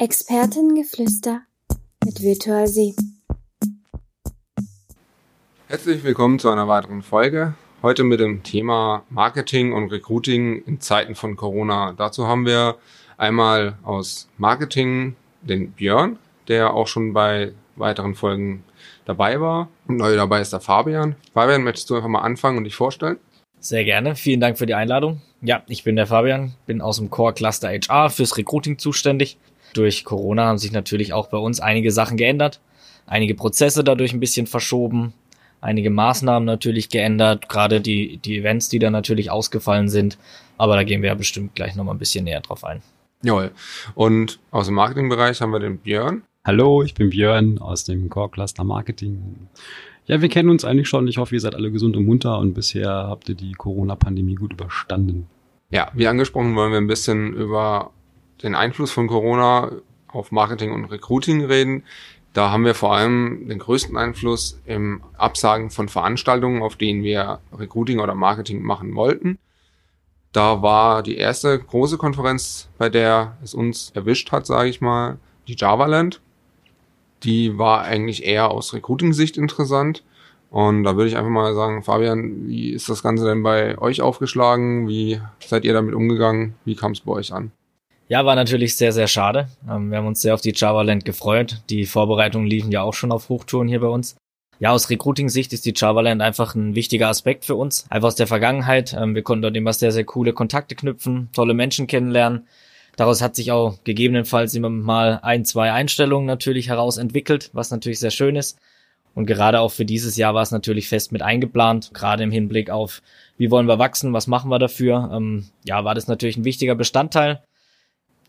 Expertengeflüster mit Virtual Sie. Herzlich willkommen zu einer weiteren Folge. Heute mit dem Thema Marketing und Recruiting in Zeiten von Corona. Dazu haben wir einmal aus Marketing den Björn, der auch schon bei weiteren Folgen dabei war. Und neu dabei ist der Fabian. Fabian, möchtest du einfach mal anfangen und dich vorstellen? Sehr gerne. Vielen Dank für die Einladung. Ja, ich bin der Fabian, bin aus dem Core Cluster HR fürs Recruiting zuständig. Durch Corona haben sich natürlich auch bei uns einige Sachen geändert, einige Prozesse dadurch ein bisschen verschoben, einige Maßnahmen natürlich geändert, gerade die, die Events, die da natürlich ausgefallen sind. Aber da gehen wir ja bestimmt gleich nochmal ein bisschen näher drauf ein. Jawohl. Und aus dem Marketingbereich haben wir den Björn. Hallo, ich bin Björn aus dem Core Cluster Marketing. Ja, wir kennen uns eigentlich schon. Ich hoffe, ihr seid alle gesund und munter und bisher habt ihr die Corona-Pandemie gut überstanden. Ja, wie angesprochen, wollen wir ein bisschen über den Einfluss von Corona auf Marketing und Recruiting reden. Da haben wir vor allem den größten Einfluss im Absagen von Veranstaltungen, auf denen wir Recruiting oder Marketing machen wollten. Da war die erste große Konferenz, bei der es uns erwischt hat, sage ich mal, die JavaLand die war eigentlich eher aus Recruiting-Sicht interessant. Und da würde ich einfach mal sagen, Fabian, wie ist das Ganze denn bei euch aufgeschlagen? Wie seid ihr damit umgegangen? Wie kam es bei euch an? Ja, war natürlich sehr, sehr schade. Ähm, wir haben uns sehr auf die JavaLand gefreut. Die Vorbereitungen liefen ja auch schon auf Hochtouren hier bei uns. Ja, aus Recruiting-Sicht ist die JavaLand einfach ein wichtiger Aspekt für uns. Einfach aus der Vergangenheit. Ähm, wir konnten dort immer sehr, sehr coole Kontakte knüpfen, tolle Menschen kennenlernen. Daraus hat sich auch gegebenenfalls immer mal ein, zwei Einstellungen natürlich heraus entwickelt, was natürlich sehr schön ist. Und gerade auch für dieses Jahr war es natürlich fest mit eingeplant, gerade im Hinblick auf, wie wollen wir wachsen, was machen wir dafür. Ähm, ja, war das natürlich ein wichtiger Bestandteil.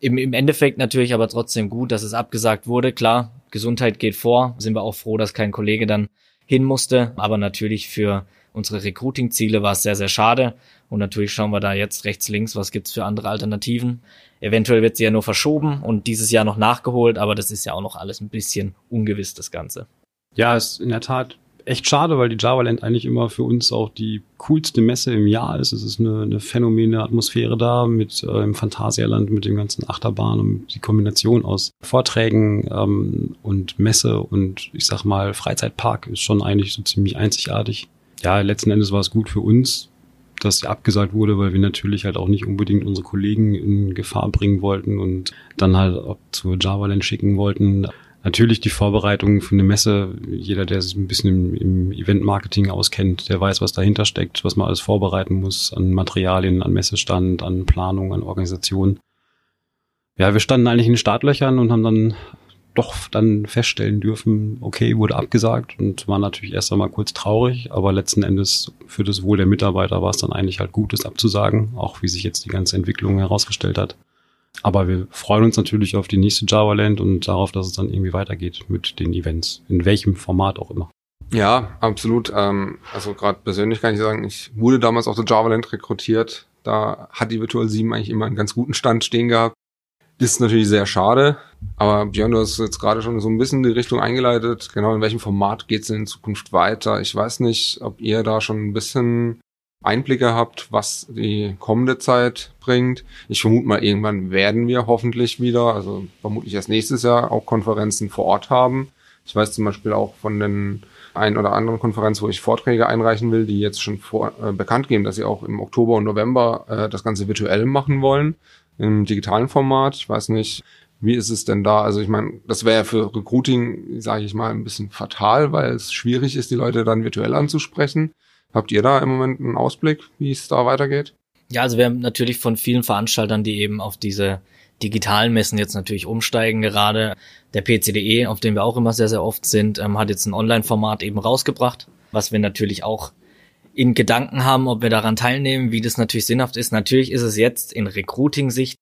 Im, Im Endeffekt natürlich aber trotzdem gut, dass es abgesagt wurde. Klar, Gesundheit geht vor. Sind wir auch froh, dass kein Kollege dann hin musste. Aber natürlich für unsere Recruiting-Ziele war es sehr, sehr schade. Und natürlich schauen wir da jetzt rechts, links, was gibt's für andere Alternativen. Eventuell wird sie ja nur verschoben und dieses Jahr noch nachgeholt, aber das ist ja auch noch alles ein bisschen ungewiss, das Ganze. Ja, ist in der Tat echt schade, weil die JavaLand eigentlich immer für uns auch die coolste Messe im Jahr ist. Es ist eine, eine phänomene Atmosphäre da mit äh, im Phantasialand, mit dem ganzen Achterbahn und die Kombination aus Vorträgen ähm, und Messe und ich sag mal Freizeitpark ist schon eigentlich so ziemlich einzigartig. Ja, letzten Endes war es gut für uns, dass sie abgesagt wurde, weil wir natürlich halt auch nicht unbedingt unsere Kollegen in Gefahr bringen wollten und dann halt auch zur JavaLand schicken wollten. Natürlich die Vorbereitung für eine Messe. Jeder, der sich ein bisschen im, im Event-Marketing auskennt, der weiß, was dahinter steckt, was man alles vorbereiten muss an Materialien, an Messestand, an Planung, an Organisation. Ja, wir standen eigentlich in den Startlöchern und haben dann doch dann feststellen dürfen, okay, wurde abgesagt und war natürlich erst einmal kurz traurig, aber letzten Endes für das Wohl der Mitarbeiter war es dann eigentlich halt gut, das abzusagen, auch wie sich jetzt die ganze Entwicklung herausgestellt hat. Aber wir freuen uns natürlich auf die nächste Java Land und darauf, dass es dann irgendwie weitergeht mit den Events, in welchem Format auch immer. Ja, absolut. Ähm, also gerade persönlich kann ich sagen, ich wurde damals auf der Java Land rekrutiert. Da hat die Virtual 7 eigentlich immer einen ganz guten Stand stehen gehabt. Ist natürlich sehr schade, aber Björn, du hast jetzt gerade schon so ein bisschen die Richtung eingeleitet. Genau, in welchem Format geht es in Zukunft weiter? Ich weiß nicht, ob ihr da schon ein bisschen Einblicke habt, was die kommende Zeit bringt. Ich vermute mal, irgendwann werden wir hoffentlich wieder, also vermutlich erst nächstes Jahr, auch Konferenzen vor Ort haben. Ich weiß zum Beispiel auch von den ein oder anderen Konferenz, wo ich Vorträge einreichen will, die jetzt schon vor, äh, bekannt geben, dass sie auch im Oktober und November äh, das Ganze virtuell machen wollen im digitalen Format. Ich weiß nicht, wie ist es denn da? Also ich meine, das wäre für Recruiting, sage ich mal, ein bisschen fatal, weil es schwierig ist, die Leute dann virtuell anzusprechen. Habt ihr da im Moment einen Ausblick, wie es da weitergeht? Ja, also wir haben natürlich von vielen Veranstaltern, die eben auf diese digitalen Messen jetzt natürlich umsteigen gerade. Der PCDE, auf dem wir auch immer sehr, sehr oft sind, ähm, hat jetzt ein Online-Format eben rausgebracht, was wir natürlich auch in Gedanken haben, ob wir daran teilnehmen, wie das natürlich sinnhaft ist. Natürlich ist es jetzt in Recruiting-Sicht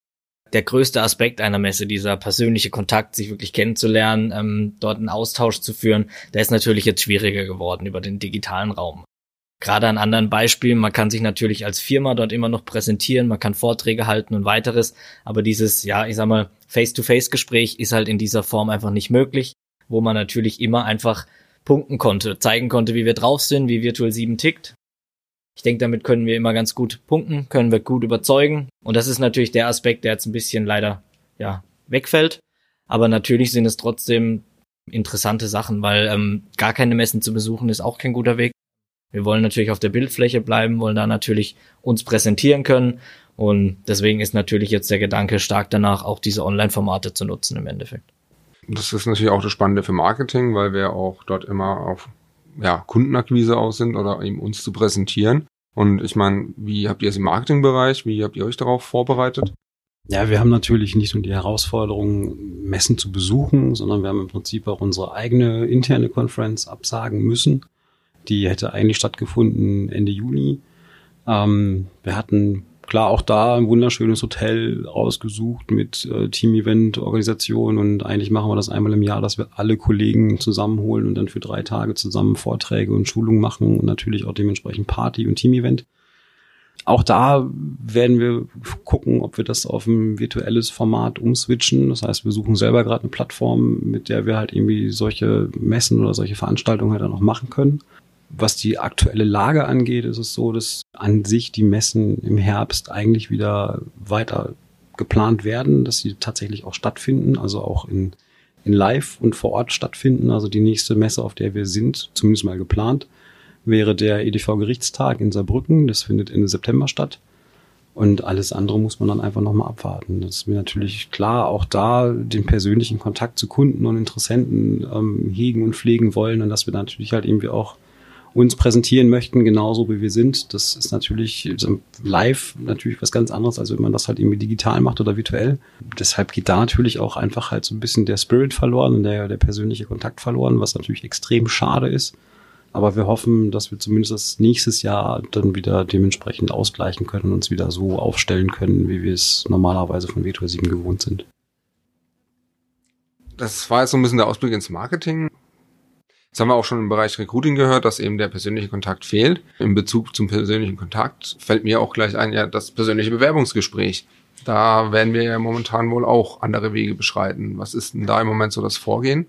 der größte Aspekt einer Messe, dieser persönliche Kontakt, sich wirklich kennenzulernen, ähm, dort einen Austausch zu führen, der ist natürlich jetzt schwieriger geworden über den digitalen Raum. Gerade an anderen Beispielen, man kann sich natürlich als Firma dort immer noch präsentieren, man kann Vorträge halten und weiteres, aber dieses, ja, ich sag mal, Face-to-Face-Gespräch ist halt in dieser Form einfach nicht möglich, wo man natürlich immer einfach punkten konnte, zeigen konnte, wie wir drauf sind, wie Virtual 7 tickt ich denke, damit können wir immer ganz gut punkten, können wir gut überzeugen. Und das ist natürlich der Aspekt, der jetzt ein bisschen leider, ja, wegfällt. Aber natürlich sind es trotzdem interessante Sachen, weil ähm, gar keine Messen zu besuchen ist auch kein guter Weg. Wir wollen natürlich auf der Bildfläche bleiben, wollen da natürlich uns präsentieren können. Und deswegen ist natürlich jetzt der Gedanke stark danach, auch diese Online-Formate zu nutzen im Endeffekt. Das ist natürlich auch das Spannende für Marketing, weil wir auch dort immer auf ja, Kundenakquise aus sind oder eben uns zu präsentieren. Und ich meine, wie habt ihr es im Marketingbereich? Wie habt ihr euch darauf vorbereitet? Ja, wir haben natürlich nicht nur die Herausforderung, Messen zu besuchen, sondern wir haben im Prinzip auch unsere eigene interne Konferenz absagen müssen. Die hätte eigentlich stattgefunden Ende Juni. Ähm, wir hatten klar auch da ein wunderschönes Hotel ausgesucht mit äh, Team-Event-Organisation und eigentlich machen wir das einmal im Jahr, dass wir alle Kollegen zusammenholen und dann für drei Tage zusammen Vorträge und Schulungen machen und natürlich auch dementsprechend Party und Team-Event. Auch da werden wir gucken, ob wir das auf ein virtuelles Format umswitchen. Das heißt, wir suchen selber gerade eine Plattform, mit der wir halt irgendwie solche Messen oder solche Veranstaltungen halt dann auch machen können. Was die aktuelle Lage angeht, ist es so, dass an sich die Messen im Herbst eigentlich wieder weiter geplant werden, dass sie tatsächlich auch stattfinden, also auch in, in Live und vor Ort stattfinden. Also die nächste Messe, auf der wir sind, zumindest mal geplant, wäre der EDV-Gerichtstag in Saarbrücken. Das findet Ende September statt. Und alles andere muss man dann einfach nochmal abwarten. Das ist mir natürlich klar, auch da den persönlichen Kontakt zu Kunden und Interessenten ähm, hegen und pflegen wollen und dass wir natürlich halt irgendwie auch uns präsentieren möchten, genauso wie wir sind. Das ist natürlich live natürlich was ganz anderes, als wenn man das halt irgendwie digital macht oder virtuell. Deshalb geht da natürlich auch einfach halt so ein bisschen der Spirit verloren und der, der persönliche Kontakt verloren, was natürlich extrem schade ist. Aber wir hoffen, dass wir zumindest das nächstes Jahr dann wieder dementsprechend ausgleichen können und uns wieder so aufstellen können, wie wir es normalerweise von Virtual 7 gewohnt sind. Das war jetzt so ein bisschen der Ausblick ins Marketing. Das haben wir auch schon im Bereich Recruiting gehört, dass eben der persönliche Kontakt fehlt. In Bezug zum persönlichen Kontakt fällt mir auch gleich ein, ja, das persönliche Bewerbungsgespräch. Da werden wir ja momentan wohl auch andere Wege beschreiten. Was ist denn da im Moment so das Vorgehen?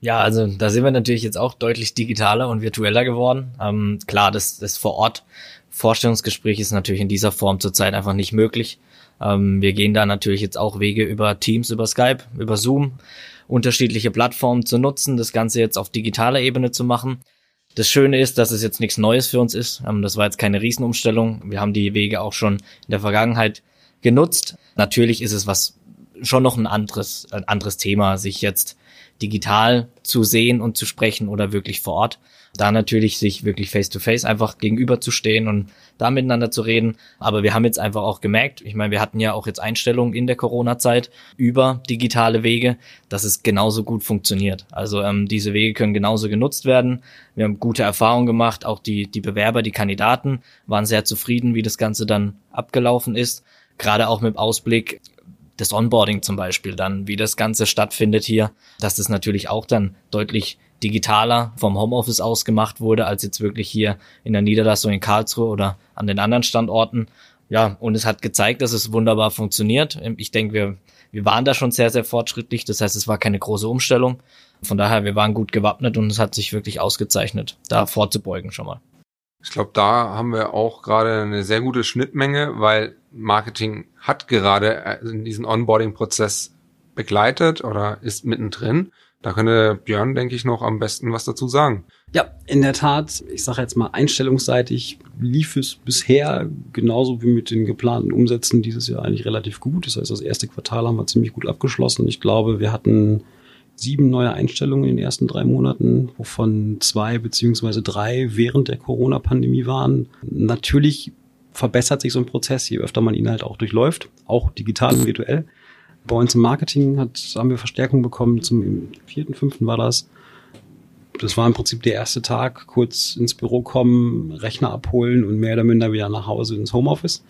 Ja, also da sind wir natürlich jetzt auch deutlich digitaler und virtueller geworden. Ähm, klar, das, das vor Ort Vorstellungsgespräch ist natürlich in dieser Form zurzeit einfach nicht möglich. Ähm, wir gehen da natürlich jetzt auch Wege über Teams, über Skype, über Zoom unterschiedliche Plattformen zu nutzen, das Ganze jetzt auf digitaler Ebene zu machen. Das Schöne ist, dass es jetzt nichts Neues für uns ist. Ähm, das war jetzt keine Riesenumstellung. Wir haben die Wege auch schon in der Vergangenheit genutzt. Natürlich ist es was schon noch ein anderes, ein anderes Thema, sich jetzt digital zu sehen und zu sprechen oder wirklich vor Ort da natürlich sich wirklich face to face einfach gegenüberzustehen und da miteinander zu reden. Aber wir haben jetzt einfach auch gemerkt, ich meine, wir hatten ja auch jetzt Einstellungen in der Corona-Zeit über digitale Wege, dass es genauso gut funktioniert. Also ähm, diese Wege können genauso genutzt werden. Wir haben gute Erfahrungen gemacht. Auch die, die Bewerber, die Kandidaten waren sehr zufrieden, wie das Ganze dann abgelaufen ist. Gerade auch mit Ausblick das Onboarding zum Beispiel dann, wie das Ganze stattfindet hier, dass das natürlich auch dann deutlich digitaler vom Homeoffice aus gemacht wurde, als jetzt wirklich hier in der Niederlassung in Karlsruhe oder an den anderen Standorten. Ja, und es hat gezeigt, dass es wunderbar funktioniert. Ich denke, wir, wir waren da schon sehr, sehr fortschrittlich. Das heißt, es war keine große Umstellung. Von daher, wir waren gut gewappnet und es hat sich wirklich ausgezeichnet, da vorzubeugen schon mal. Ich glaube, da haben wir auch gerade eine sehr gute Schnittmenge, weil Marketing hat gerade äh, diesen Onboarding-Prozess begleitet oder ist mittendrin. Da könnte Björn, denke ich, noch am besten was dazu sagen. Ja, in der Tat, ich sage jetzt mal einstellungsseitig lief es bisher genauso wie mit den geplanten Umsätzen dieses Jahr eigentlich relativ gut. Das heißt, das erste Quartal haben wir ziemlich gut abgeschlossen. Ich glaube, wir hatten sieben neue Einstellungen in den ersten drei Monaten, wovon zwei beziehungsweise drei während der Corona-Pandemie waren. Natürlich verbessert sich so ein Prozess, je öfter man ihn halt auch durchläuft, auch digital und virtuell. Bei uns im Marketing hat, haben wir Verstärkung bekommen. Zum vierten, fünften war das. Das war im Prinzip der erste Tag. Kurz ins Büro kommen, Rechner abholen und mehr oder minder wieder nach Hause ins Homeoffice.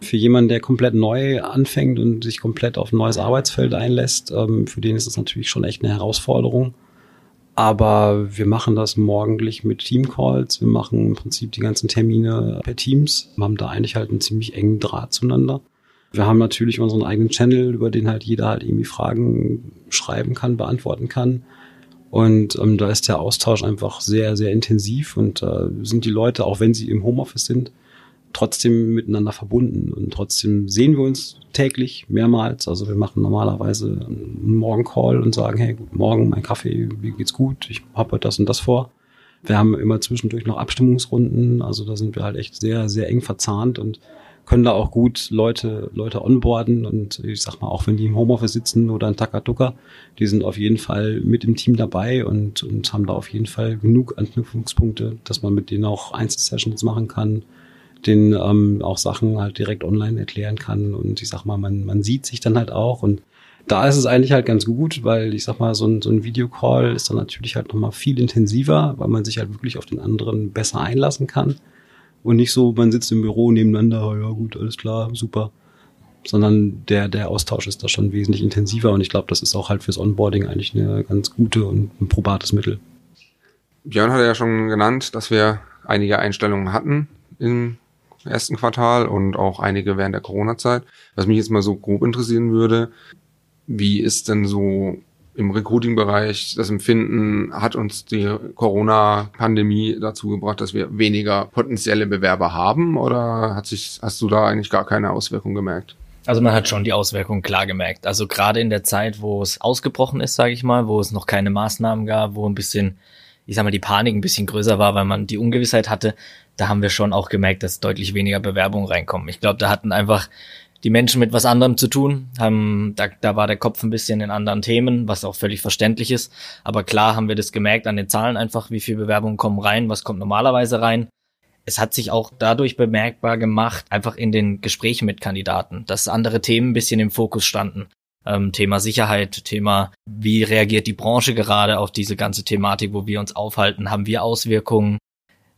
Für jemanden, der komplett neu anfängt und sich komplett auf ein neues Arbeitsfeld einlässt, ähm, für den ist das natürlich schon echt eine Herausforderung. Aber wir machen das morgendlich mit Teamcalls. Wir machen im Prinzip die ganzen Termine per Teams. Wir haben da eigentlich halt einen ziemlich engen Draht zueinander. Wir haben natürlich unseren eigenen Channel, über den halt jeder halt irgendwie Fragen schreiben kann, beantworten kann. Und ähm, da ist der Austausch einfach sehr, sehr intensiv und äh, sind die Leute, auch wenn sie im Homeoffice sind, trotzdem miteinander verbunden und trotzdem sehen wir uns täglich mehrmals. Also wir machen normalerweise einen Morgen-Call und sagen, hey, guten Morgen, mein Kaffee, wie geht's gut? Ich habe heute das und das vor. Wir haben immer zwischendurch noch Abstimmungsrunden, also da sind wir halt echt sehr, sehr eng verzahnt und können da auch gut Leute, Leute onboarden und ich sag mal, auch wenn die im Homeoffice sitzen oder in Takatuka, die sind auf jeden Fall mit im Team dabei und, und haben da auf jeden Fall genug Anknüpfungspunkte, dass man mit denen auch Einzelsessions machen kann, den ähm, auch Sachen halt direkt online erklären kann und ich sag mal, man, man sieht sich dann halt auch und da ist es eigentlich halt ganz gut, weil ich sag mal, so ein, so ein Videocall ist dann natürlich halt nochmal viel intensiver, weil man sich halt wirklich auf den anderen besser einlassen kann. Und nicht so, man sitzt im Büro nebeneinander, ja gut, alles klar, super. Sondern der, der Austausch ist da schon wesentlich intensiver und ich glaube, das ist auch halt fürs Onboarding eigentlich eine ganz gute und ein probates Mittel. Björn hat ja schon genannt, dass wir einige Einstellungen hatten im ersten Quartal und auch einige während der Corona-Zeit. Was mich jetzt mal so grob interessieren würde, wie ist denn so im Recruiting-Bereich das Empfinden, hat uns die Corona-Pandemie dazu gebracht, dass wir weniger potenzielle Bewerber haben oder hat sich, hast du da eigentlich gar keine Auswirkung gemerkt? Also man hat schon die Auswirkungen klar gemerkt. Also gerade in der Zeit, wo es ausgebrochen ist, sage ich mal, wo es noch keine Maßnahmen gab, wo ein bisschen, ich sag mal, die Panik ein bisschen größer war, weil man die Ungewissheit hatte, da haben wir schon auch gemerkt, dass deutlich weniger Bewerbungen reinkommen. Ich glaube, da hatten einfach die Menschen mit was anderem zu tun. Haben, da, da war der Kopf ein bisschen in anderen Themen, was auch völlig verständlich ist. Aber klar haben wir das gemerkt an den Zahlen einfach, wie viele Bewerbungen kommen rein, was kommt normalerweise rein. Es hat sich auch dadurch bemerkbar gemacht, einfach in den Gesprächen mit Kandidaten, dass andere Themen ein bisschen im Fokus standen. Ähm, Thema Sicherheit, Thema, wie reagiert die Branche gerade auf diese ganze Thematik, wo wir uns aufhalten? Haben wir Auswirkungen?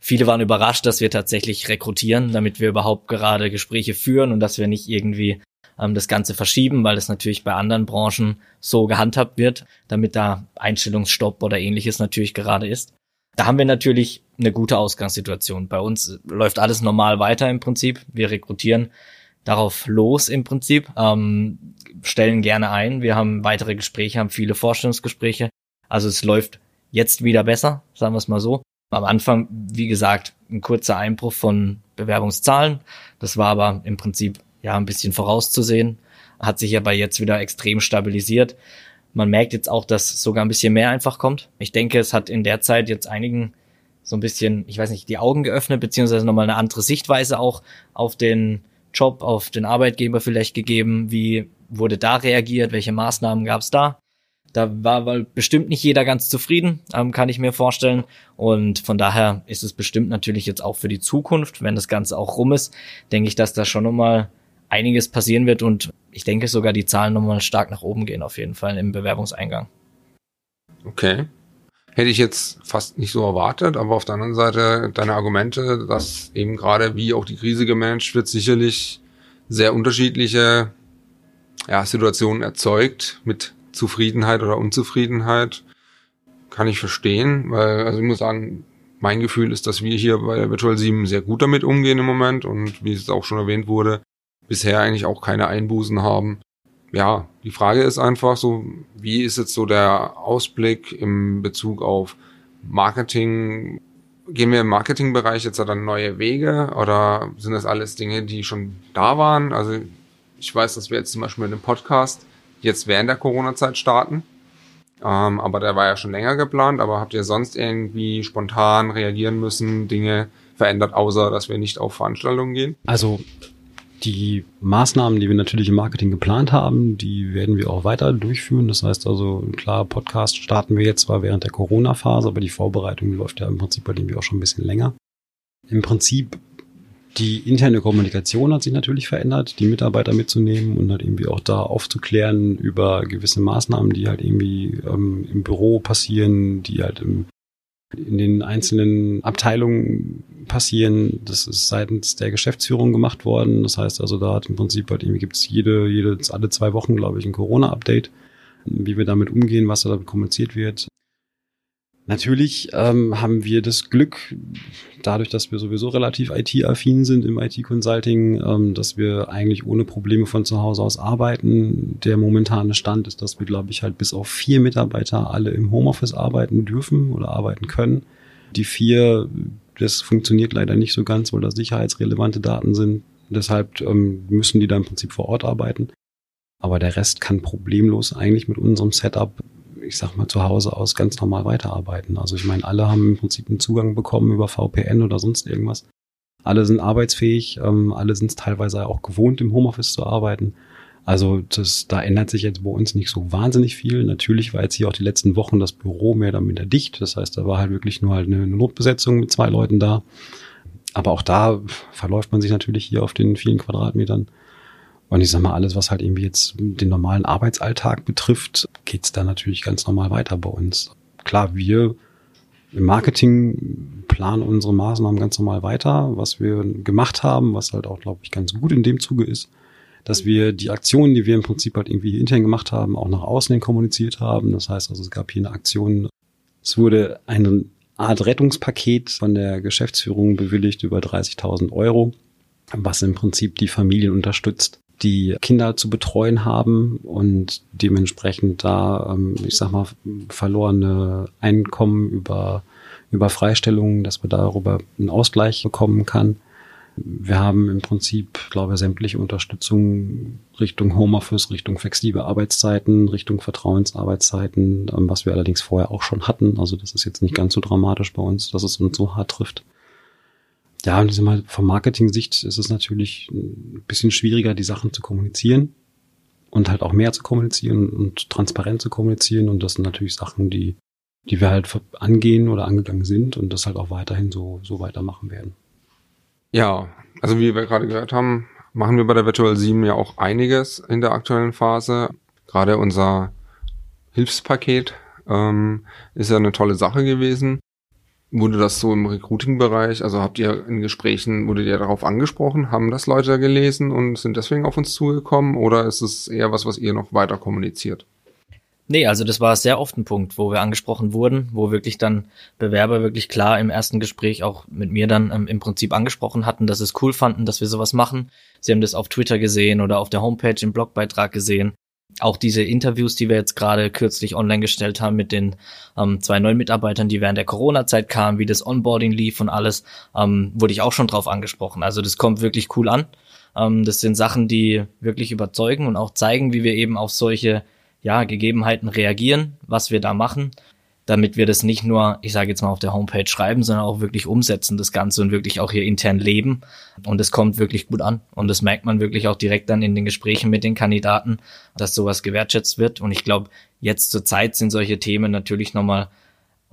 Viele waren überrascht, dass wir tatsächlich rekrutieren, damit wir überhaupt gerade Gespräche führen und dass wir nicht irgendwie ähm, das Ganze verschieben, weil es natürlich bei anderen Branchen so gehandhabt wird, damit da Einstellungsstopp oder ähnliches natürlich gerade ist. Da haben wir natürlich eine gute Ausgangssituation. Bei uns läuft alles normal weiter im Prinzip. Wir rekrutieren darauf los im Prinzip, ähm, stellen gerne ein. Wir haben weitere Gespräche, haben viele Vorstellungsgespräche. Also es läuft jetzt wieder besser, sagen wir es mal so. Am Anfang, wie gesagt, ein kurzer Einbruch von Bewerbungszahlen. Das war aber im Prinzip ja ein bisschen vorauszusehen. Hat sich aber jetzt wieder extrem stabilisiert. Man merkt jetzt auch, dass sogar ein bisschen mehr einfach kommt. Ich denke, es hat in der Zeit jetzt einigen so ein bisschen, ich weiß nicht, die Augen geöffnet, beziehungsweise nochmal eine andere Sichtweise auch auf den Job, auf den Arbeitgeber vielleicht gegeben. Wie wurde da reagiert? Welche Maßnahmen gab es da? Da war weil bestimmt nicht jeder ganz zufrieden, ähm, kann ich mir vorstellen. Und von daher ist es bestimmt natürlich jetzt auch für die Zukunft, wenn das Ganze auch rum ist, denke ich, dass da schon nochmal einiges passieren wird und ich denke sogar die Zahlen nochmal stark nach oben gehen auf jeden Fall im Bewerbungseingang. Okay. Hätte ich jetzt fast nicht so erwartet, aber auf der anderen Seite deine Argumente, dass eben gerade wie auch die Krise gemanagt wird, sicherlich sehr unterschiedliche ja, Situationen erzeugt mit Zufriedenheit oder Unzufriedenheit kann ich verstehen, weil, also ich muss sagen, mein Gefühl ist, dass wir hier bei der Virtual 7 sehr gut damit umgehen im Moment und wie es auch schon erwähnt wurde, bisher eigentlich auch keine Einbußen haben. Ja, die Frage ist einfach so, wie ist jetzt so der Ausblick im Bezug auf Marketing? Gehen wir im Marketingbereich jetzt dann neue Wege oder sind das alles Dinge, die schon da waren? Also ich weiß, dass wir jetzt zum Beispiel mit dem Podcast jetzt während der Corona-Zeit starten. Ähm, aber der war ja schon länger geplant. Aber habt ihr sonst irgendwie spontan reagieren müssen, Dinge verändert, außer dass wir nicht auf Veranstaltungen gehen? Also die Maßnahmen, die wir natürlich im Marketing geplant haben, die werden wir auch weiter durchführen. Das heißt also, klar, Podcast starten wir jetzt zwar während der Corona-Phase, aber die Vorbereitung läuft ja im Prinzip bei dem wir auch schon ein bisschen länger. Im Prinzip die interne Kommunikation hat sich natürlich verändert, die Mitarbeiter mitzunehmen und halt irgendwie auch da aufzuklären über gewisse Maßnahmen, die halt irgendwie ähm, im Büro passieren, die halt im, in den einzelnen Abteilungen passieren. Das ist seitens der Geschäftsführung gemacht worden. Das heißt also, da hat im Prinzip halt irgendwie gibt's jede, jede, alle zwei Wochen, glaube ich, ein Corona-Update, wie wir damit umgehen, was da kommuniziert wird. Natürlich ähm, haben wir das Glück, dadurch, dass wir sowieso relativ IT-affin sind im IT-Consulting, ähm, dass wir eigentlich ohne Probleme von zu Hause aus arbeiten. Der momentane Stand ist, dass wir, glaube ich, halt bis auf vier Mitarbeiter alle im Homeoffice arbeiten dürfen oder arbeiten können. Die vier Das funktioniert leider nicht so ganz, weil das sicherheitsrelevante Daten sind. Deshalb ähm, müssen die da im Prinzip vor Ort arbeiten. Aber der Rest kann problemlos eigentlich mit unserem Setup, ich sag mal, zu Hause aus ganz normal weiterarbeiten. Also ich meine, alle haben im Prinzip einen Zugang bekommen über VPN oder sonst irgendwas. Alle sind arbeitsfähig, ähm, alle sind es teilweise auch gewohnt, im Homeoffice zu arbeiten. Also das, da ändert sich jetzt bei uns nicht so wahnsinnig viel. Natürlich war jetzt hier auch die letzten Wochen das Büro mehr oder minder dicht. Das heißt, da war halt wirklich nur halt eine, Notbesetzung mit zwei Leuten da. Aber auch da verläuft man sich natürlich hier auf den vielen Quadratmetern. Und ich sag mal, alles, was halt irgendwie jetzt den normalen Arbeitsalltag betrifft, geht's da natürlich ganz normal weiter bei uns. Klar, wir im Marketing planen unsere Maßnahmen ganz normal weiter, was wir gemacht haben, was halt auch, glaube ich, ganz gut in dem Zuge ist dass wir die Aktionen, die wir im Prinzip halt irgendwie intern gemacht haben, auch nach außen hin kommuniziert haben. Das heißt also, es gab hier eine Aktion, es wurde eine Art Rettungspaket von der Geschäftsführung bewilligt über 30.000 Euro, was im Prinzip die Familien unterstützt, die Kinder zu betreuen haben und dementsprechend da, ähm, ich sag mal, verlorene Einkommen über, über Freistellungen, dass man darüber einen Ausgleich bekommen kann. Wir haben im Prinzip, glaube ich, sämtliche Unterstützung Richtung Homeoffice, Richtung flexible Arbeitszeiten, Richtung Vertrauensarbeitszeiten, ähm, was wir allerdings vorher auch schon hatten. Also das ist jetzt nicht ganz so dramatisch bei uns, dass es uns so hart trifft. Ja, und mal, vom Marketing-Sicht ist es natürlich ein bisschen schwieriger, die Sachen zu kommunizieren und halt auch mehr zu kommunizieren und transparent zu kommunizieren. Und das sind natürlich Sachen, die, die wir halt angehen oder angegangen sind und das halt auch weiterhin so, so weitermachen werden. Ja, also wie wir gerade gehört haben, machen wir bei der Virtual 7 ja auch einiges in der aktuellen Phase. Gerade unser Hilfspaket ähm, ist ja eine tolle Sache gewesen. Wurde das so im Recruiting-Bereich, also habt ihr in Gesprächen, wurde ihr darauf angesprochen, haben das Leute gelesen und sind deswegen auf uns zugekommen oder ist es eher was, was ihr noch weiter kommuniziert? Nee, also das war sehr oft ein Punkt, wo wir angesprochen wurden, wo wirklich dann Bewerber wirklich klar im ersten Gespräch auch mit mir dann ähm, im Prinzip angesprochen hatten, dass es cool fanden, dass wir sowas machen. Sie haben das auf Twitter gesehen oder auf der Homepage im Blogbeitrag gesehen. Auch diese Interviews, die wir jetzt gerade kürzlich online gestellt haben mit den ähm, zwei neuen Mitarbeitern, die während der Corona-Zeit kamen, wie das Onboarding lief und alles, ähm, wurde ich auch schon drauf angesprochen. Also das kommt wirklich cool an. Ähm, das sind Sachen, die wirklich überzeugen und auch zeigen, wie wir eben auf solche ja, Gegebenheiten reagieren, was wir da machen, damit wir das nicht nur, ich sage jetzt mal auf der Homepage schreiben, sondern auch wirklich umsetzen das Ganze und wirklich auch hier intern leben. Und es kommt wirklich gut an. Und das merkt man wirklich auch direkt dann in den Gesprächen mit den Kandidaten, dass sowas gewertschätzt wird. Und ich glaube, jetzt zur Zeit sind solche Themen natürlich nochmal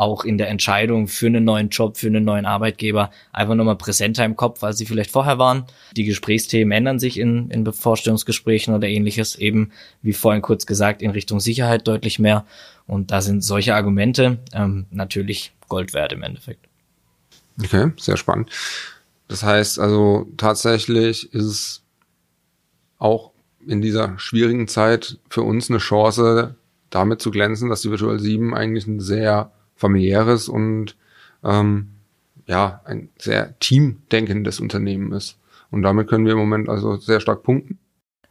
auch in der Entscheidung für einen neuen Job, für einen neuen Arbeitgeber einfach nochmal präsenter im Kopf, als sie vielleicht vorher waren. Die Gesprächsthemen ändern sich in, in Vorstellungsgesprächen oder ähnliches, eben wie vorhin kurz gesagt, in Richtung Sicherheit deutlich mehr. Und da sind solche Argumente ähm, natürlich Gold wert im Endeffekt. Okay, sehr spannend. Das heißt also tatsächlich ist es auch in dieser schwierigen Zeit für uns eine Chance, damit zu glänzen, dass die Virtual 7 eigentlich ein sehr familiäres und ähm, ja, ein sehr teamdenkendes Unternehmen ist. Und damit können wir im Moment also sehr stark punkten.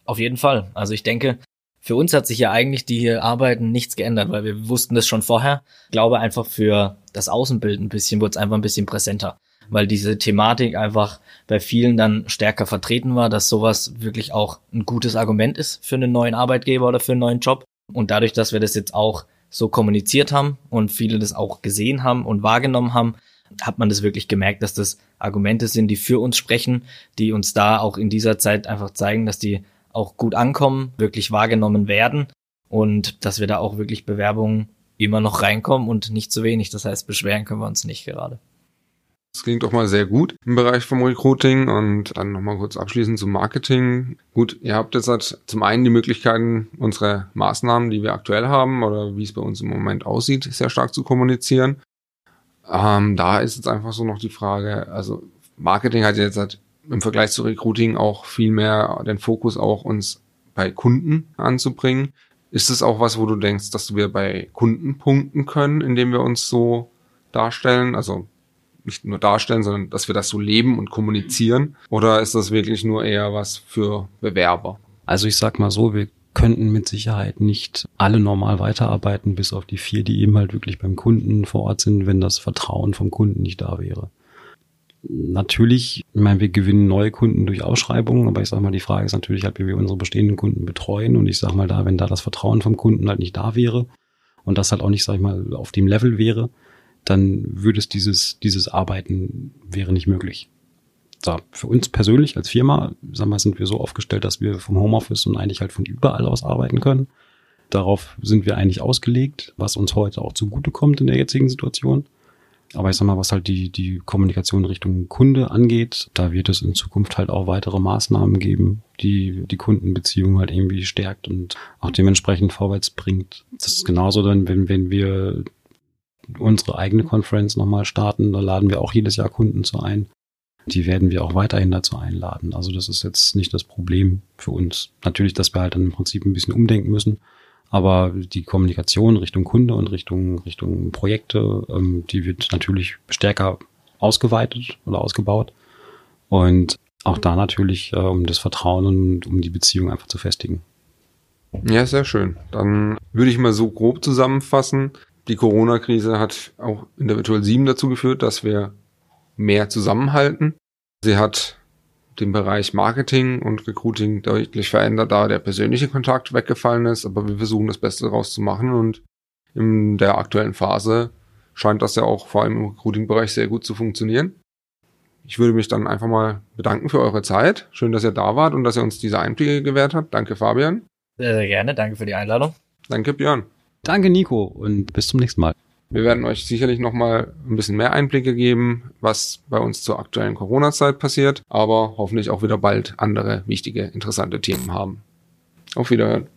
Auf jeden Fall. Also ich denke, für uns hat sich ja eigentlich die hier arbeiten nichts geändert, weil wir wussten das schon vorher. Ich glaube einfach für das Außenbild ein bisschen wurde es einfach ein bisschen präsenter, weil diese Thematik einfach bei vielen dann stärker vertreten war, dass sowas wirklich auch ein gutes Argument ist für einen neuen Arbeitgeber oder für einen neuen Job. Und dadurch, dass wir das jetzt auch so kommuniziert haben und viele das auch gesehen haben und wahrgenommen haben, hat man das wirklich gemerkt, dass das Argumente sind, die für uns sprechen, die uns da auch in dieser Zeit einfach zeigen, dass die auch gut ankommen, wirklich wahrgenommen werden und dass wir da auch wirklich Bewerbungen immer noch reinkommen und nicht zu wenig. Das heißt, beschweren können wir uns nicht gerade. Das klingt doch mal sehr gut im Bereich vom Recruiting und dann nochmal kurz abschließend zum Marketing. Gut, ihr habt jetzt halt zum einen die Möglichkeiten, unsere Maßnahmen, die wir aktuell haben oder wie es bei uns im Moment aussieht, sehr stark zu kommunizieren. Ähm, da ist jetzt einfach so noch die Frage, also Marketing hat jetzt halt im Vergleich zu Recruiting auch viel mehr den Fokus auch uns bei Kunden anzubringen. Ist es auch was, wo du denkst, dass wir bei Kunden punkten können, indem wir uns so darstellen? Also nicht nur darstellen, sondern dass wir das so leben und kommunizieren? Oder ist das wirklich nur eher was für Bewerber? Also ich sag mal so, wir könnten mit Sicherheit nicht alle normal weiterarbeiten, bis auf die vier, die eben halt wirklich beim Kunden vor Ort sind, wenn das Vertrauen vom Kunden nicht da wäre. Natürlich, ich meine, wir gewinnen neue Kunden durch Ausschreibungen, aber ich sage mal, die Frage ist natürlich halt, wie wir unsere bestehenden Kunden betreuen. Und ich sage mal da, wenn da das Vertrauen vom Kunden halt nicht da wäre und das halt auch nicht, sage ich mal, auf dem Level wäre, dann würde es dieses, dieses Arbeiten wäre nicht möglich. So, für uns persönlich als Firma, sag mal, sind wir so aufgestellt, dass wir vom Homeoffice und eigentlich halt von überall aus arbeiten können. Darauf sind wir eigentlich ausgelegt, was uns heute auch zugutekommt in der jetzigen Situation. Aber ich sag mal, was halt die, die Kommunikation Richtung Kunde angeht, da wird es in Zukunft halt auch weitere Maßnahmen geben, die die Kundenbeziehung halt irgendwie stärkt und auch dementsprechend vorwärts bringt. Das ist genauso dann, wenn, wenn wir unsere eigene Konferenz nochmal starten, da laden wir auch jedes Jahr Kunden zu ein. Die werden wir auch weiterhin dazu einladen. Also das ist jetzt nicht das Problem für uns. Natürlich, dass wir halt dann im Prinzip ein bisschen umdenken müssen. Aber die Kommunikation Richtung Kunde und Richtung, Richtung Projekte, ähm, die wird natürlich stärker ausgeweitet oder ausgebaut. Und auch da natürlich, äh, um das Vertrauen und um die Beziehung einfach zu festigen. Ja, sehr schön. Dann würde ich mal so grob zusammenfassen. Die Corona-Krise hat auch in der Virtual 7 dazu geführt, dass wir mehr zusammenhalten. Sie hat den Bereich Marketing und Recruiting deutlich verändert, da der persönliche Kontakt weggefallen ist, aber wir versuchen das Beste daraus zu machen und in der aktuellen Phase scheint das ja auch vor allem im Recruiting-Bereich sehr gut zu funktionieren. Ich würde mich dann einfach mal bedanken für eure Zeit. Schön, dass ihr da wart und dass ihr uns diese Einblicke gewährt habt. Danke, Fabian. Sehr, sehr gerne. Danke für die Einladung. Danke, Björn. Danke, Nico, und bis zum nächsten Mal. Wir werden euch sicherlich nochmal ein bisschen mehr Einblicke geben, was bei uns zur aktuellen Corona-Zeit passiert, aber hoffentlich auch wieder bald andere wichtige, interessante Themen haben. Auf Wiederhören.